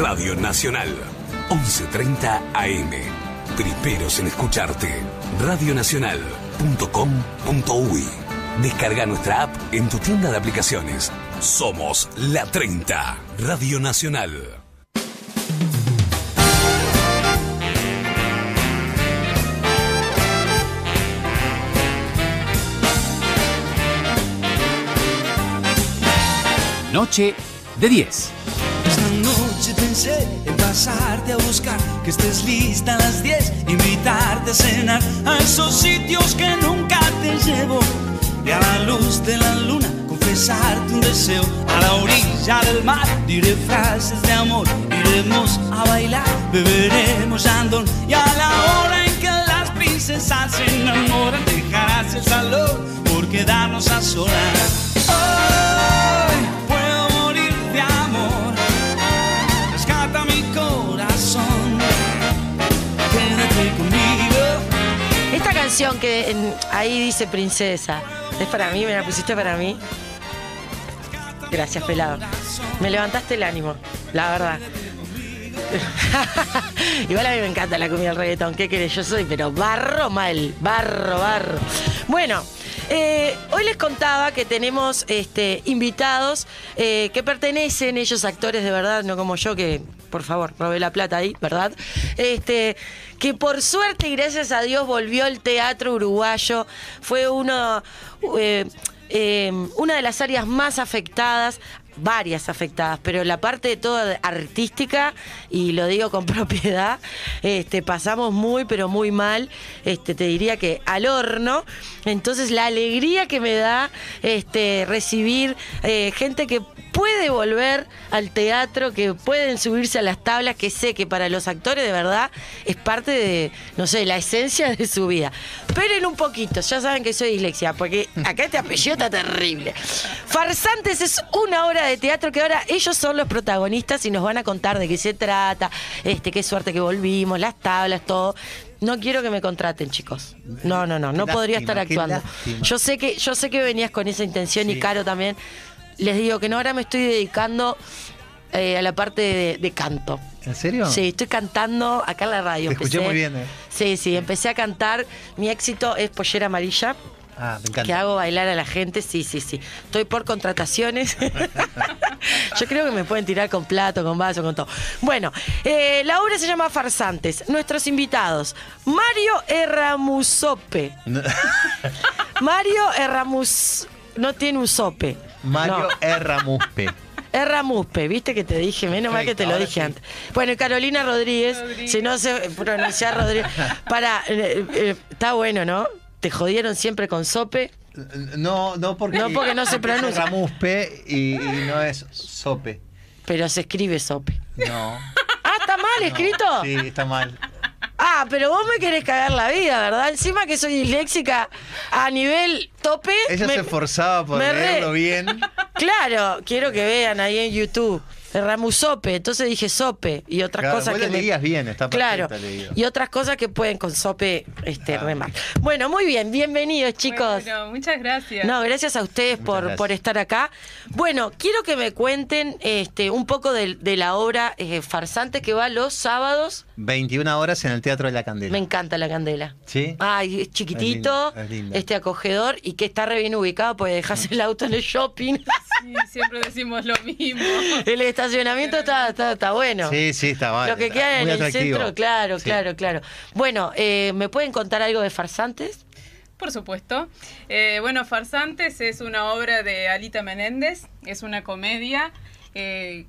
Radio Nacional, 11.30 AM. Primeros en escucharte. Radionacional.com.uy. Descarga nuestra app en tu tienda de aplicaciones. Somos la 30, Radio Nacional. Noche de 10. Pensé en pasarte a buscar, que estés lista a las 10, invitarte a cenar a esos sitios que nunca te llevo. Y a la luz de la luna confesarte un deseo. A la orilla del mar diré frases de amor. Iremos a bailar, beberemos andón. Y a la hora en que las princesas se enamoran, dejarás el salón por quedarnos a solas. Esta canción que en- ahí dice princesa, es para mí, me la pusiste para mí. Gracias, pelado. Me levantaste el ánimo, la verdad. Igual a mí me encanta la comida del reggaetón, ¿qué querés? Yo soy, pero barro mal, barro, barro. Bueno, eh, hoy les contaba que tenemos este, invitados eh, que pertenecen, ellos actores de verdad, no como yo que, por favor, robé la plata ahí, ¿verdad? Este, que por suerte y gracias a Dios volvió el teatro uruguayo, fue uno... eh, una de las áreas más afectadas, varias afectadas, pero la parte de toda artística, y lo digo con propiedad, este, pasamos muy, pero muy mal, este, te diría que al horno. Entonces la alegría que me da este, recibir eh, gente que puede volver al teatro, que pueden subirse a las tablas, que sé que para los actores de verdad es parte de, no sé, la esencia de su vida. Esperen un poquito, ya saben que soy dislexia, porque acá este apellido está terrible. Farsantes es una obra de teatro que ahora ellos son los protagonistas y nos van a contar de qué se trata, este, qué suerte que volvimos, las tablas, todo. No quiero que me contraten, chicos. No, no, no, no podría estar actuando. Yo sé que, yo sé que venías con esa intención y. Caro también. Les digo que no, ahora me estoy dedicando eh, a la parte de, de canto. ¿En serio? Sí, estoy cantando acá en la radio. Te escuché muy bien, eh. Sí, sí, empecé a cantar. Mi éxito es Pollera Amarilla. Ah, me encanta. Que hago bailar a la gente, sí, sí, sí. Estoy por contrataciones. Yo creo que me pueden tirar con plato, con vaso, con todo. Bueno, eh, la obra se llama Farsantes. Nuestros invitados, Mario Erramusope. Mario Erramus... No tiene un sope. Mario No. R. Muspe. Erramuspe, viste que te dije, menos mal que te lo dije sí. antes. Bueno, y Carolina Rodríguez, si no sé pronunciar Rodríguez. Para, eh, eh, está bueno, ¿no? Te jodieron siempre con sope. No, no porque, No, porque no se pronuncia. Ramuspe y, y no es sope. Pero se escribe sope. No. Ah, ¿está mal escrito? Sí, está mal. Ah, pero vos me querés cagar la vida, ¿verdad? Encima que soy disléxica a nivel tope. Ella me- se esforzaba por leerlo bien. Claro, quiero que vean ahí en YouTube. Ramusope, entonces dije sope y otras Claro, cosas vos que lo me- leías bien, está Claro, leído. y otras cosas que pueden con sope este, Ah. re mal. Bueno, muy bien, bienvenidos chicos. Bueno, muchas gracias. No, gracias a ustedes Muchas por, gracias. por estar acá. Bueno, quiero que me cuenten este, un poco de, de la obra eh, farsante que va los sábados. 21 horas en el Teatro de la Candela. Me encanta la candela. ¿Sí? Ay, es chiquitito, Es lindo, es lindo. este acogedor y que está re bien ubicado, porque dejas el auto en el shopping. Sí, siempre decimos lo mismo. el estacionamiento está, está, está bueno. Sí, sí, está mal. Lo que queda en el centro, claro, Sí. claro, claro. Bueno, eh, ¿me pueden contar algo de farsantes? Por supuesto. Eh, bueno, Farsantes es una obra de Alita Menéndez, es una comedia, eh,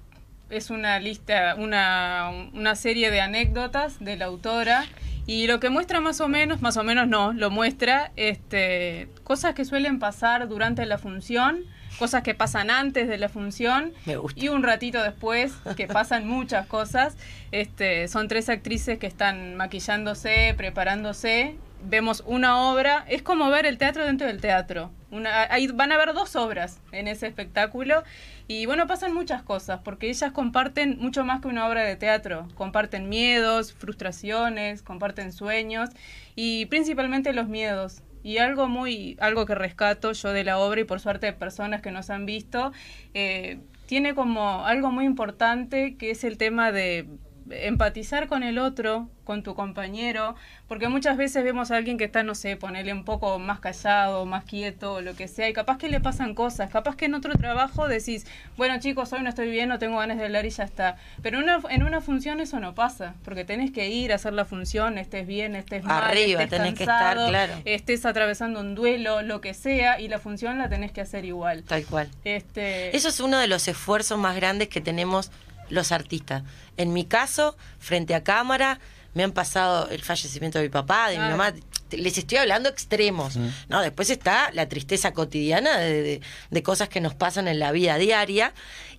es una lista, una, una serie de anécdotas de la autora y lo que muestra más o menos, más o menos no, lo muestra este, cosas que suelen pasar durante la función, cosas que pasan antes de la función Me gusta. y un ratito después que pasan muchas cosas. Este, son tres actrices que están maquillándose, preparándose. Vemos una obra, es como ver el teatro dentro del teatro. Una, ahí van a ver dos obras en ese espectáculo y bueno, pasan muchas cosas porque ellas comparten mucho más que una obra de teatro. Comparten miedos, frustraciones, comparten sueños y principalmente los miedos. Y algo muy, algo que rescato yo de la obra y por suerte de personas que nos han visto, eh, tiene como algo muy importante que es el tema de empatizar con el otro, con tu compañero, porque muchas veces vemos a alguien que está, no sé, ponerle un poco más callado, más quieto, o lo que sea, y capaz que le pasan cosas, capaz que en otro trabajo decís, bueno chicos, hoy no estoy bien, no tengo ganas de hablar y ya está. Pero en una, en una función eso no pasa, porque tenés que ir a hacer la función, estés bien, estés mal, Arriba estés tenés que cansado, estar, claro. estés atravesando un duelo, lo que sea, y la función la tenés que hacer igual. Tal cual. Este, Eso es uno de los esfuerzos más grandes que tenemos los artistas. En mi caso, frente a cámara, me han pasado el fallecimiento de mi papá, de mi mamá. Les estoy hablando extremos. No, después está la tristeza cotidiana de, de- de cosas que nos pasan en la vida diaria.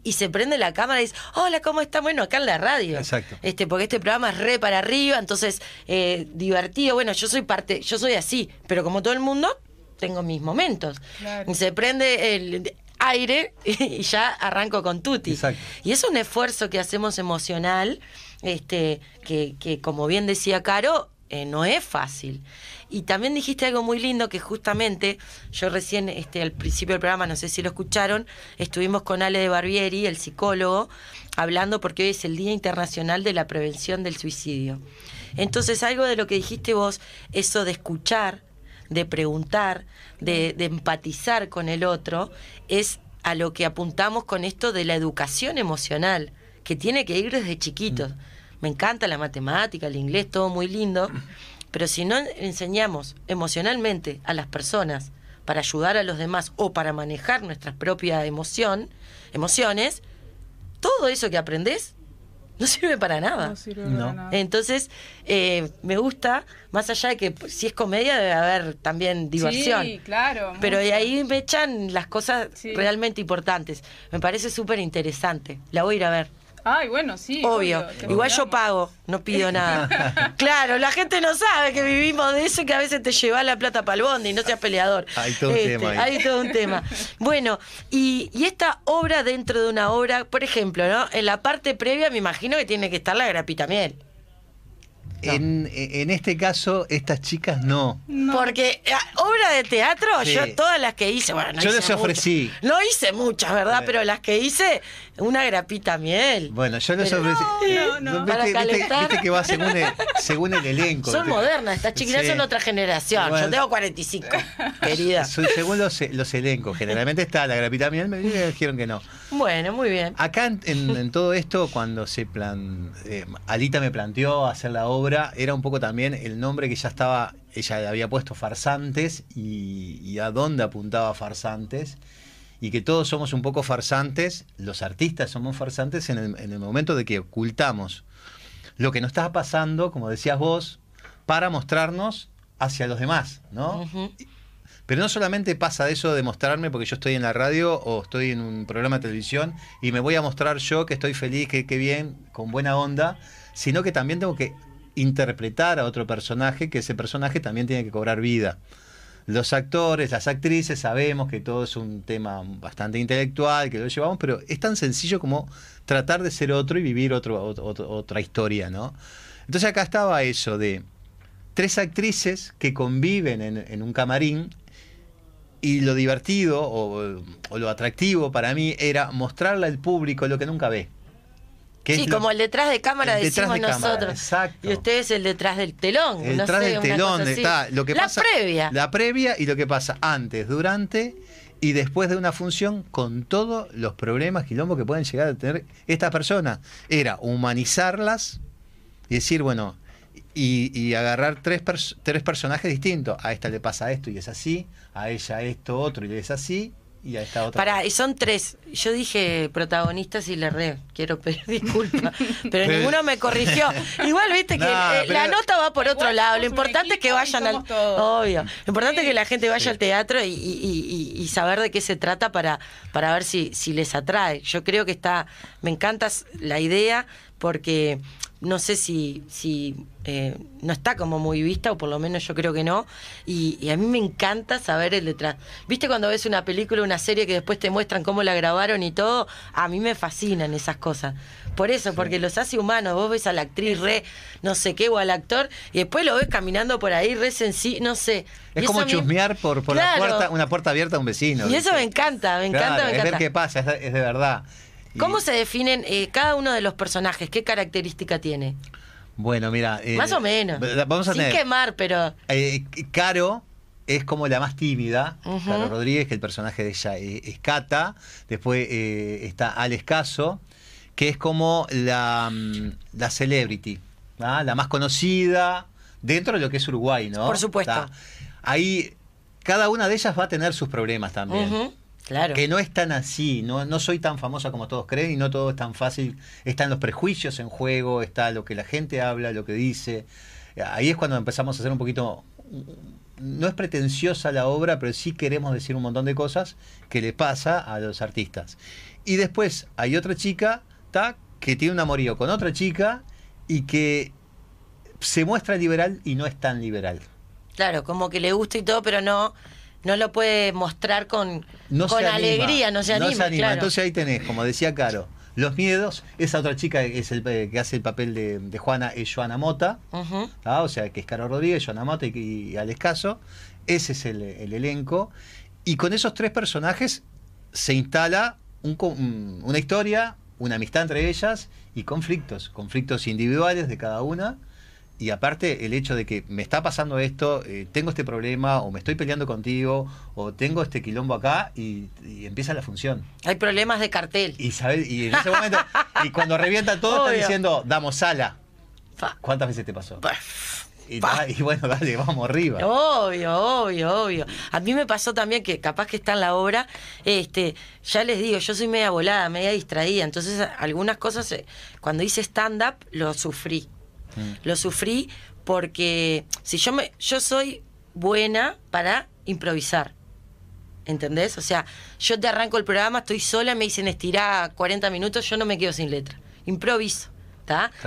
Y se prende la cámara y dice, hola, ¿cómo está? Bueno, acá en la radio. Exacto. Este, porque este programa es re para arriba, entonces eh, divertido. Bueno, yo soy parte, yo soy así, pero como todo el mundo, tengo mis momentos. Claro. Y se prende el aire y ya arranco con Tuti. Exacto. Y es un esfuerzo que hacemos emocional, este, que, que como bien decía Caro, eh, no es fácil. Y también dijiste algo muy lindo que justamente yo recién este, al principio del programa, no sé si lo escucharon, estuvimos con Ale de Barbieri, el psicólogo, hablando porque hoy es el Día Internacional de la Prevención del Suicidio. Entonces algo de lo que dijiste vos, eso de escuchar, de preguntar, de, de empatizar con el otro, es a lo que apuntamos con esto de la educación emocional, que tiene que ir desde chiquitos. Me encanta la matemática, el inglés, todo muy lindo, pero si no enseñamos emocionalmente a las personas para ayudar a los demás o para manejar nuestra propia emoción, emociones, todo eso que aprendes no sirve para nada. no sirve No. para nada. Entonces, eh, me gusta, más allá de que si es comedia debe haber también diversión. Sí, claro. Pero de ahí me echan las cosas Sí. realmente importantes. Me parece súper interesante. La voy a ir a ver. Ay, bueno, sí. Obvio. Igual yo pago, no pido nada. claro, la gente no sabe que vivimos de eso y que a veces te lleva la plata para el bondi y no seas peleador. Este, Hay todo un tema ahí. Hay todo un tema. Bueno, y, y esta obra dentro de una obra, por ejemplo, ¿no? En la parte previa me imagino que tiene que estar la grapita miel. No. En, en este caso, estas chicas no. Porque eh, obra de teatro, Sí. yo todas las que hice, bueno, no Yo hice les ofrecí. muchas. No hice muchas, ¿verdad? Pero las que hice, una grapita miel. Bueno, yo les Pero- ofrecí. No, no, no. Viste- Para viste- calentar. viste que va según el, según el elenco. Son modernas, estas chiquitas Sí. son otra generación. Bueno. Yo tengo 45, querida. Son según los, los elencos. Generalmente está la grapita miel, me dijeron que no. Bueno, muy bien. Acá en, en- en todo esto, cuando se plan, eh, Alita me planteó hacer la obra, era un poco también el nombre que ya estaba, ella le había puesto farsantes y, y a dónde apuntaba farsantes. Y que todos somos un poco farsantes, los artistas somos farsantes en el, en el momento de que ocultamos lo que nos está pasando, como decías vos, para mostrarnos hacia los demás, ¿no? Pero no solamente pasa eso de mostrarme porque yo estoy en la radio o estoy en un programa de televisión y me voy a mostrar yo que estoy feliz, que, que bien, con buena onda, sino que también tengo que interpretar a otro personaje, que ese personaje también tiene que cobrar vida. Los actores, las actrices, sabemos que todo es un tema bastante intelectual, que lo llevamos, pero es tan sencillo como tratar de ser otro y vivir otro, otra historia, ¿no? Entonces acá estaba eso de tres actrices que conviven en, en un camarín y lo divertido o, o lo atractivo para mí era mostrarle al público lo que nunca ve. Que Sí, es lo- como el detrás de cámara decimos de cámara, nosotros. exacto. Y ustedes el detrás del telón. el no detrás sé, del telón está lo que la pasa previa. la previa y lo que pasa antes durante y después de una función con todos los problemas quilombos que pueden llegar a tener estas personas era humanizarlas y decir bueno y, y agarrar tres, pers- tres personajes distintos a esta le pasa esto y es así a ella esto otro y es así y a esta otra Pará, y son tres. Yo dije protagonistas y le erré. Quiero pedir disculpas. Pero Pero- ninguno me corrigió. Igual viste que No, eh, la nota va por otro lado. Lo importante es que vayan al. todos. Obvio. Lo importante Sí. es que la gente vaya Sí. al teatro y, y- y- y- y saber de qué se trata para, para ver si, si les atrae. Yo creo que está. Me encanta la idea porque no sé si, si eh, no está como muy vista, o por lo menos yo creo que no, y, y a mí me encanta saber el detrás. ¿Viste cuando ves una película, una serie que después te muestran cómo la grabaron y todo? A mí me fascinan esas cosas. Por eso, porque los hace humanos. Vos ves a la actriz re, no sé qué, o al actor, y después lo ves caminando por ahí re sencillo, no sé. Es como chusmear por, por Claro. la puerta, una puerta abierta a un vecino. Y eso me encanta, me encanta, me es encanta. ver qué pasa, es, es de verdad. Y- ¿Cómo se definen eh, cada uno de los personajes? ¿Qué característica tiene? Bueno, mira. eh, Más o menos. Vamos a Sin tener. quemar, pero. Eh, Caro es como la más tímida, Ujú. Caro Rodríguez, que el personaje de ella es, Cata. Después eh, está Alex Caso, que es como la, mm, la celebrity, ¿ah? la más conocida dentro de lo que es Uruguay, ¿no? Por supuesto. Ahí, cada una de ellas va a tener sus problemas también. Ujú, Claro. Que no es tan así, no, no soy tan famosa como todos creen y no todo es tan fácil. Están los prejuicios en juego, está lo que la gente habla, lo que dice. Ahí es cuando empezamos a hacer un poquito... No es pretenciosa la obra, pero sí queremos decir un montón de cosas que le pasa a los artistas. Y después hay otra chica ta, que tiene un amorío con otra chica y que se muestra liberal y no es tan liberal. Claro, como que le gusta y todo, pero no, no lo puede mostrar con, no con se anima, alegría, no se anima. claro. Entonces ahí tenés, como decía Caro, los miedos. Esa otra chica es el, eh, que hace el papel de, de Juana es Joana Mota. ¿ah? o sea, que es Caro Rodríguez, Joana Mota y, y Alex Caso. Ese es el, el elenco. Y con esos tres personajes se instala un- una historia, una amistad entre ellas y conflictos, conflictos individuales de cada una. Y aparte el hecho de que me está pasando esto, eh, tengo este problema, o me estoy peleando contigo, o tengo este quilombo acá, y, y empieza la función. Hay problemas de cartel. Y, ¿sabes? y en ese momento, y cuando revienta todo, Obvio. están diciendo, damos sala. Fa. ¿Cuántas veces te pasó? Y bueno, dale, vamos arriba. Obvio, obvio, obvio. A mí me pasó también que capaz que está en la obra, este, ya les digo, yo soy media volada, media distraída, entonces algunas cosas, eh, cuando hice stand-up, lo sufrí. Mm. Lo sufrí porque si yo me, yo soy buena para improvisar. ¿Entendés? O sea, yo te arranco el programa, estoy sola, me dicen estirar 40 minutos, yo no me quedo sin letra. Improviso.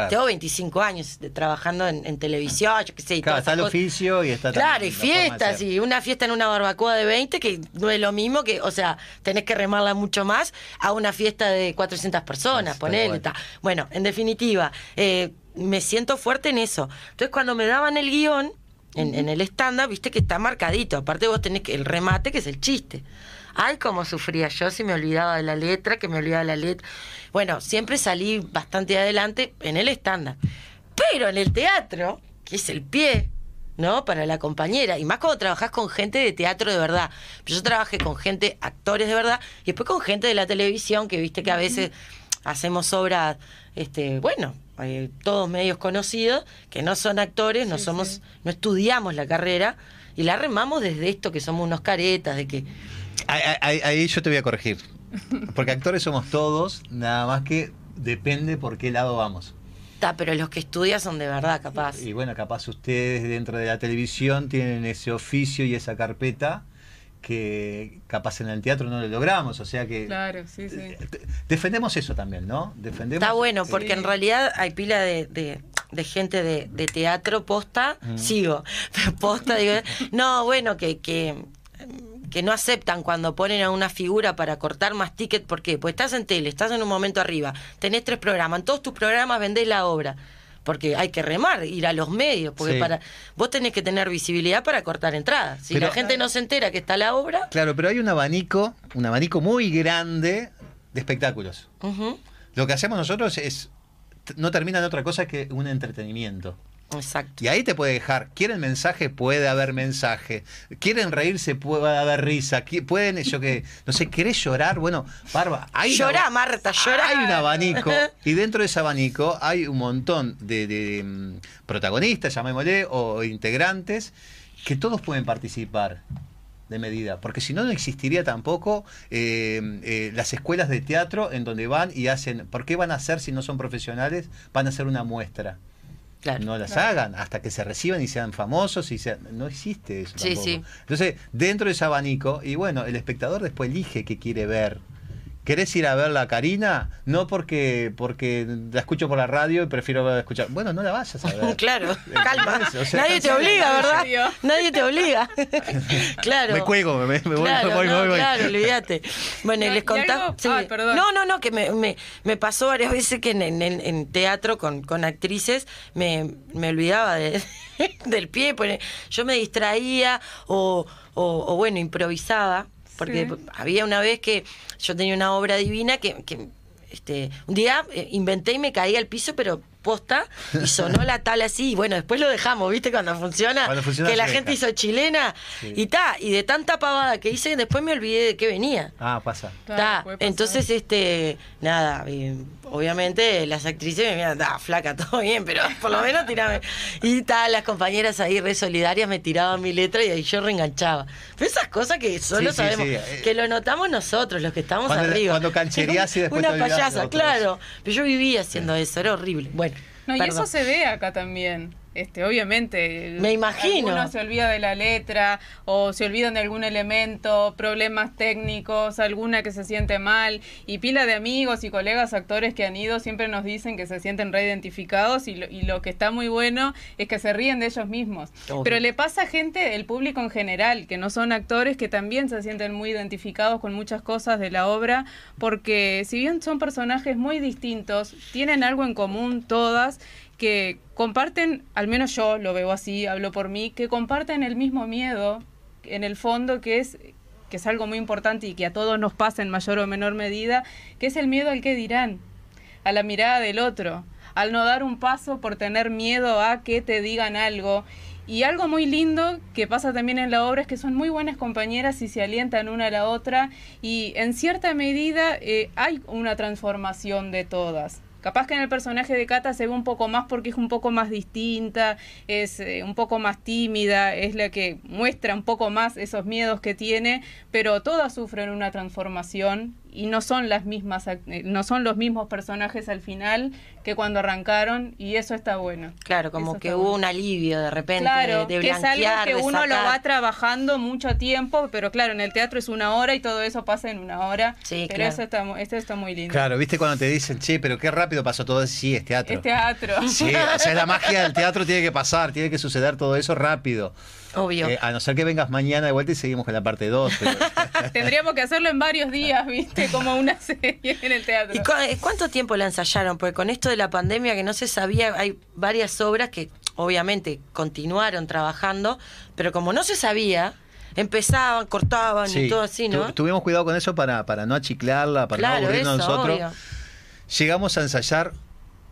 Tengo 25 años de- trabajando en, en televisión, yo qué sé. y Claro, está el oficio y está Claro, y fiestas, y una fiesta en una barbacoa de 20, que no es lo mismo que, o sea, tenés que remarla mucho más a una fiesta de 400 personas, ponele. ta. Bueno, en definitiva, eh, me siento fuerte en eso. Entonces, cuando me daban el guion, en, en el stand-up, viste que está marcadito. Aparte, vos tenés el remate, que es el chiste. Ay, cómo sufría yo si me olvidaba de la letra, que me olvidaba de la letra. Bueno, siempre salí bastante adelante en el stand-up. Pero en el teatro, que es el pie, ¿no? Para la compañera. Y más cuando trabajás con gente de teatro de verdad. Yo trabajé con gente, actores de verdad, y después con gente de la televisión, que viste que a veces hacemos obras, este, bueno, eh, todos medios conocidos, que no son actores, no Sí, somos, sí. no estudiamos la carrera, y la remamos desde esto, que somos unos caretas, de que Ahí, ahí- ahí yo te voy a corregir. Porque actores somos todos, nada más que depende por qué lado vamos. está, pero los que estudian son de verdad, capaz. Y bueno, capaz ustedes dentro de la televisión tienen ese oficio y esa carpeta que capaz en el teatro no lo logramos. O sea que Claro, sí, sí. eh, defendemos eso también, ¿no? Defendemos. Está bueno, porque Sí. en realidad hay pila de, de- de gente de, de teatro posta, sigo, pero posta, digo, no, bueno, que, que, que no aceptan cuando ponen a una figura para cortar más ticket, ¿por qué? Pues estás en tele, estás en un momento arriba, tenés tres programas, en todos tus programas vendés la obra. Porque hay que remar, ir a los medios, porque Sí. para vos tenés que tener visibilidad para cortar entradas. Si Pero- la gente no se entera que está la obra, Claro, pero hay un abanico, un abanico muy grande de espectáculos. Lo que hacemos nosotros es no termina en otra cosa que un entretenimiento. Exacto. Y ahí te puede dejar. ¿Quieren mensaje? Puede haber mensaje. ¿Quieren reírse? Puede haber risa. ¿Pueden, yo que, no sé, querés llorar? Bueno, Barba, hay una- Llorá, Marta, llorá. Hay un abanico. Y dentro de ese abanico hay un montón de, de, mm, protagonistas, llamémosle, o integrantes, que todos pueden participar de medida, porque si no, no existiría tampoco eh, eh, las escuelas de teatro en donde van y hacen, ¿por qué van a hacer si no son profesionales? Van a hacer una muestra Claro. no las hagan hasta que se reciban y sean famosos y sean, no existe eso sí. entonces dentro de ese abanico y bueno el espectador después elige qué quiere ver ¿Querés ir a ver la Karina? No porque porque la escucho por la radio y prefiero escuchar. Bueno, no la vayas a ver. Claro, calma. O sea, Nadie te obliga, ¿en ¿verdad? Nadie te obliga. claro. Me cuelgo, me, me voy, Claro, me voy, me no, voy, me voy. claro, olvídate. Bueno, y Y- les contaba. ah. No, no, no, que me, me, me pasó varias veces que en, en- en teatro con, con actrices me, me olvidaba de- del pie, pone- yo me distraía o, o- o, bueno, improvisaba, porque Sí. había una vez que yo tenía una obra divina que, que este, un día eh, inventé y me caí al piso, pero posta, y sonó la tabla así, y bueno, después lo dejamos, ¿viste? Cuando funciona, Cuando funciona que la gente deja. hizo chilena, Sí. y ta, y de tanta pavada que hice, después me olvidé de qué venía. Ah, pasa. Ta, entonces, este, nada, obviamente las actrices me miran, "Da, flaca, todo bien, pero por lo menos tirame. Y tal, las compañeras ahí re solidarias me tiraban mi letra y ahí yo reenganchaba. Pero esas cosas que solo Sí, sabemos, sí, eh. que lo notamos nosotros, los que estamos Cuando- arriba. cuando canchereás y después Una te payasa, claro. Pero yo vivía haciendo eso, era horrible. Bueno. No, y eso se ve acá también. Este, obviamente. Me imagino. Uno se olvida de la letra o se olvidan de algún elemento, problemas técnicos, alguna que se siente mal. Y pila de amigos y colegas actores que han ido siempre nos dicen que se sienten reidentificados y lo, y lo que está muy bueno es que se ríen de ellos mismos. Obvio. Pero le pasa a gente, el público en general, que no son actores, que también se sienten muy identificados con muchas cosas de la obra, porque si bien son personajes muy distintos, tienen algo en común todas que comparten, al menos yo lo veo así, hablo por mí, que comparten el mismo miedo en el fondo que es que es algo muy importante y que a todos nos pasa en mayor o menor medida, que es el miedo al que dirán, a la mirada del otro, al no dar un paso por tener miedo a que te digan algo. Y algo muy lindo que pasa también en la obra es que son muy buenas compañeras y se alientan una a la otra y en cierta medida eh, hay una transformación de todas. Capaz que en el personaje de Cata se ve un poco más porque es un poco más distinta, es eh, un poco más tímida, es la que muestra un poco más esos miedos que tiene, pero todas sufren una transformación y no son las mismas, ac- eh, no son los mismos personajes al final que cuando arrancaron y eso está bueno. Claro, como Eso que hubo bueno. un alivio de repente Claro, de que es algo que de uno lo va trabajando mucho tiempo, pero claro, en el teatro es una hora y todo eso pasa en una hora. Sí, pero claro. eso está, esto está muy lindo. Claro, ¿viste cuando te dicen, che, pero qué rápido pasó todo? Sí, es teatro. Es teatro. Sí, o sea, la magia del teatro tiene que pasar, tiene que suceder todo eso rápido. Obvio. Eh, a no ser que vengas mañana de vuelta y seguimos con la parte 2. Tendríamos que hacerlo en varios días, ¿viste? Como una serie en el teatro. ¿Y cu- eh, cuánto tiempo la ensayaron? Porque con esto de la pandemia que no se sabía, hay varias obras que obviamente continuaron trabajando, pero como no se sabía, empezaban, cortaban y todo así, ¿no? tu- tuvimos cuidado con eso para, para no achiclarla, para no aburrirnos eso, nosotros. obvio. Llegamos a ensayar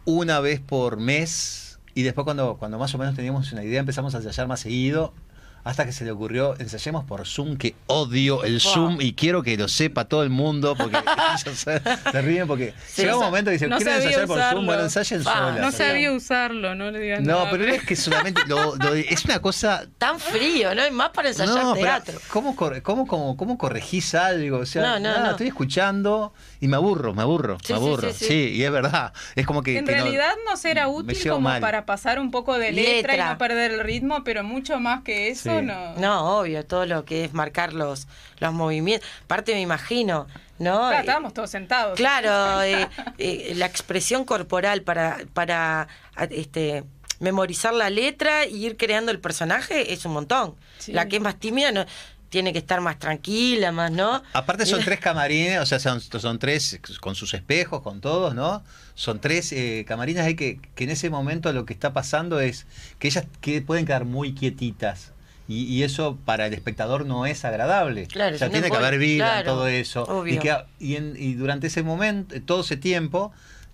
una vez por mes y después cuando, cuando más o menos teníamos una idea empezamos a ensayar más seguido hasta que se le ocurrió ensayemos por Zoom que odio el Wow. Zoom y quiero que lo sepa todo el mundo porque ellos se, se ríen porque Sí, llega un momento que dicen no quieren ensayar por usarlo. Zoom bueno ensayen Ah, solas No sabía usarlo, no le digas no nada. pero es que solamente lo- lo- es una cosa Tan frío, ¿no? Y más para ensayar no, pero teatro. ¿cómo, corre- cómo, cómo, cómo corregís algo? O sea, No, no, nada, no. estoy escuchando y me aburro, me aburro, Sí, me sí, aburro. sí, sí. y es verdad. Es como que. en que realidad no, será útil como mal. para pasar un poco de letra, y Letra. no perder el ritmo, pero mucho más que eso Sí. no. No, obvio, todo lo que es marcar los, los movimientos. Aparte me imagino, ¿no? Claro, Eh, estábamos todos sentados. Claro, eh, eh, la expresión corporal para, para este, memorizar la letra y ir creando el personaje es un montón. Sí. La que es más tímida no, tiene que estar más tranquila, más, ¿no? Aparte son tres camarines, o sea, son, son tres con sus espejos, con todos, ¿no? Son tres eh, camarines ahí que, que en ese momento lo que está pasando es que ellas que pueden quedar muy quietitas. Y, y eso para el espectador no es agradable. Claro, o sea, tiene que haber vida en todo eso. Y, obvio. que, y, en- y durante ese momento, todo ese tiempo,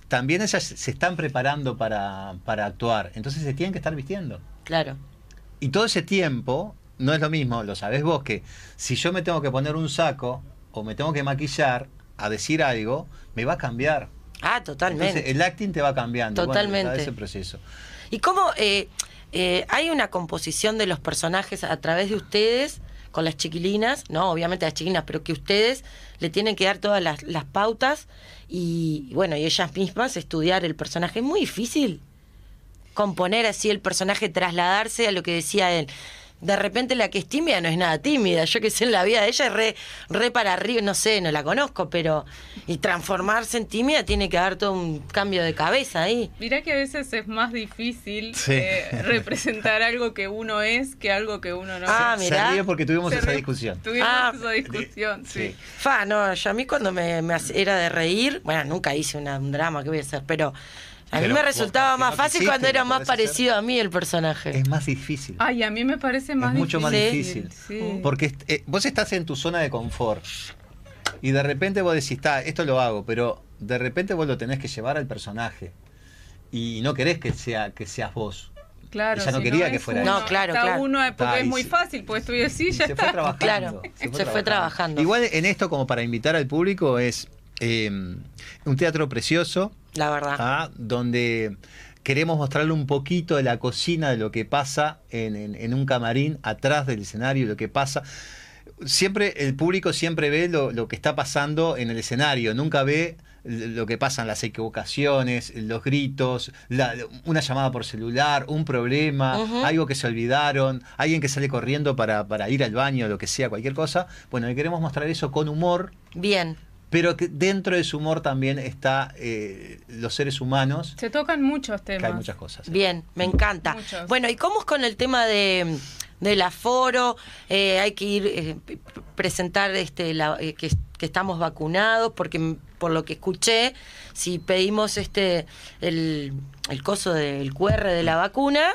también ellas se están preparando para, para actuar. Entonces se tienen que estar vistiendo. Claro, Y todo ese tiempo no es lo mismo, lo sabés vos, que si yo me tengo que poner un saco o me tengo que maquillar a decir algo, me va a cambiar. ah, totalmente. Entonces el acting te va cambiando. bueno, Totalmente. está ese proceso. ¿Y cómo eh, eh, hay una composición de los personajes a través de ustedes con las chiquilinas? No, obviamente las chiquilinas, pero que ustedes le tienen que dar todas las, las pautas y bueno, y ellas mismas estudiar el personaje. Es muy difícil componer así el personaje, trasladarse a lo que decía él. De repente la que es tímida no es nada tímida. Yo que sé, en la vida de ella es re, re para arriba, no sé, no la conozco, pero... Y transformarse en tímida tiene que haber todo un cambio de cabeza ahí. Mirá que a veces es más difícil Sí. eh, representar algo que uno es que algo que uno no Ah, es. mirá. Se ríe porque tuvimos Se esa discusión. Tuvimos Ah, esa discusión, sí. sí. Fa, no, yo a mí cuando me, era de reír, bueno, nunca hice una- un drama, ¿qué voy a hacer? Pero a mí me resultaba más no fácil quisiste, cuando era más hacer. parecido a mí el personaje. Es más difícil. Ay, a mí me parece más es mucho más difícil. sí. Porque eh, vos estás en tu zona de confort. Y de repente vos decís, está, esto lo hago, pero de repente vos lo tenés que llevar al personaje. Y no querés que sea que seas vos. Claro, Ella no si quería que fuera uno, No, claro, está claro. uno porque Está, es y muy se- fácil, pues estoy así, ya se fue está. trabajando. Claro, se fue trabajando. Igual en esto, como para invitar al público, es eh, un teatro precioso, La verdad. ¿ah? donde queremos mostrarle un poquito de la cocina de lo que pasa en, en- en un camarín, atrás del escenario, lo que pasa. Siempre, el público siempre ve lo, lo que está pasando en el escenario, nunca ve lo que pasan las equivocaciones, los gritos, la- una llamada por celular, un problema, algo que se olvidaron, alguien que sale corriendo para, para ir al baño, lo que sea, cualquier cosa. Bueno, y queremos mostrar eso con humor, Bien. Pero que dentro de su humor también está eh, los seres humanos, Se tocan muchos que hay temas. muchas cosas. Bien, me encanta. Muchos. Bueno, ¿y cómo es con el tema de del aforo? Eh, hay que ir eh, presentar este la- eh, que, que estamos vacunados, porque por lo que escuché, si pedimos este el, el coso del QR de la vacuna,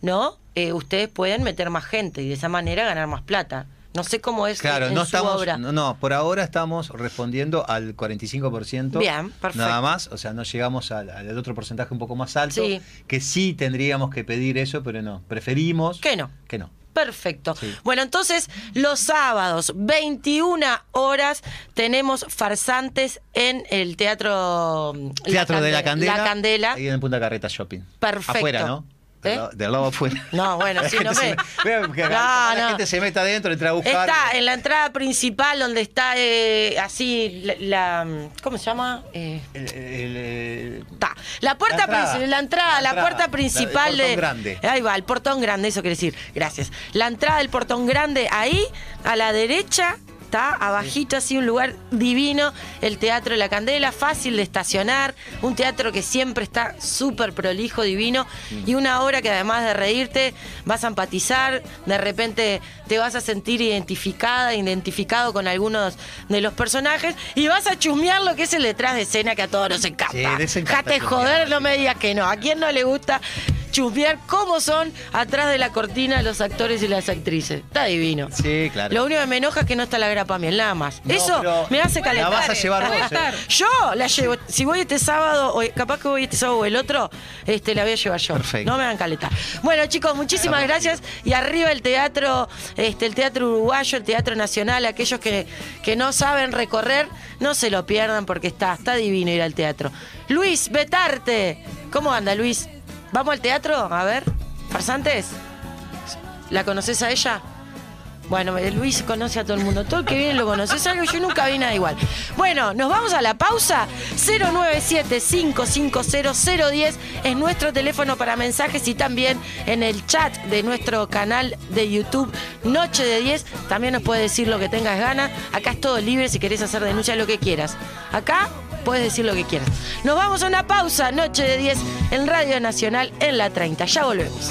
¿no? Eh, ustedes pueden meter más gente y de esa manera ganar más plata. No sé cómo es Claro, en no su estamos, obra. no, no, por ahora estamos respondiendo al 45%. Bien, perfecto. Nada más, o sea, no llegamos al, al otro porcentaje un poco más alto, Sí. que sí tendríamos que pedir eso, pero no, preferimos Que no. que no. Perfecto. Sí. Bueno, entonces los sábados, 21 horas, tenemos farsantes en el Teatro Teatro de la Candela. La Candela. Ahí en Punta Carreta Shopping. Perfecto. Afuera, ¿no? ¿Eh? Del, lado, afuera. No, bueno, sí, no me... que No, la no. gente se meta adentro, entra a buscar. Está en la entrada principal donde está eh, así la, la- ¿Cómo se llama? Eh, El- el- el- Está. La puerta La entrada. principal, la entrada, La la, entrada. puerta principal el portón de. grande. Ahí va, el portón grande, eso quiere decir. Gracias. La entrada del portón grande, ahí, a la derecha, está abajito, así, un lugar divino. El Teatro la Candela, fácil de estacionar. Un teatro que siempre está súper prolijo, divino. Y una obra que además de reírte, vas a empatizar. De repente te vas a sentir identificada, identificado con algunos de los personajes. Y vas a chusmear lo que es el detrás de escena que a todos nos encanta. Sí, Jate joder, no me digas que no. ¿A quién no le gusta chusmear cómo son atrás de la cortina los actores y las actrices? Está divino. Sí, claro. Lo único que me enoja es que no está la grapa miel, nada más. No, Eso me hace La calentar. vas a llevar vos. eh. Yo la llevo. Si voy este sábado, o capaz que voy este sábado o el otro, este, la voy a llevar yo. Perfecto. No me hagan calentar. Bueno, chicos, muchísimas gracias. Y arriba el teatro, este, el teatro uruguayo, el teatro nacional, aquellos que, que no saben recorrer, no se lo pierdan porque está, está divino ir al teatro. Luis, Betarte. ¿Cómo anda, Luis? ¿Vamos al teatro? A ver. ¿Farsantes? ¿La conoces a ella? Bueno, eh, Luis conoce a todo el mundo. Todo el que viene lo conoce. Es algo yo nunca vi nada igual. Bueno, nos vamos a la pausa. 097-550-010 es nuestro teléfono para mensajes y también en el chat de nuestro canal de YouTube Noche de 10. También nos puedes decir lo que tengas ganas. Acá es todo libre si querés hacer denuncia, lo que quieras. Acá puedes decir lo que quieras. Nos vamos a una pausa. Noche de 10 en Radio Nacional en la 30. Ya volvemos.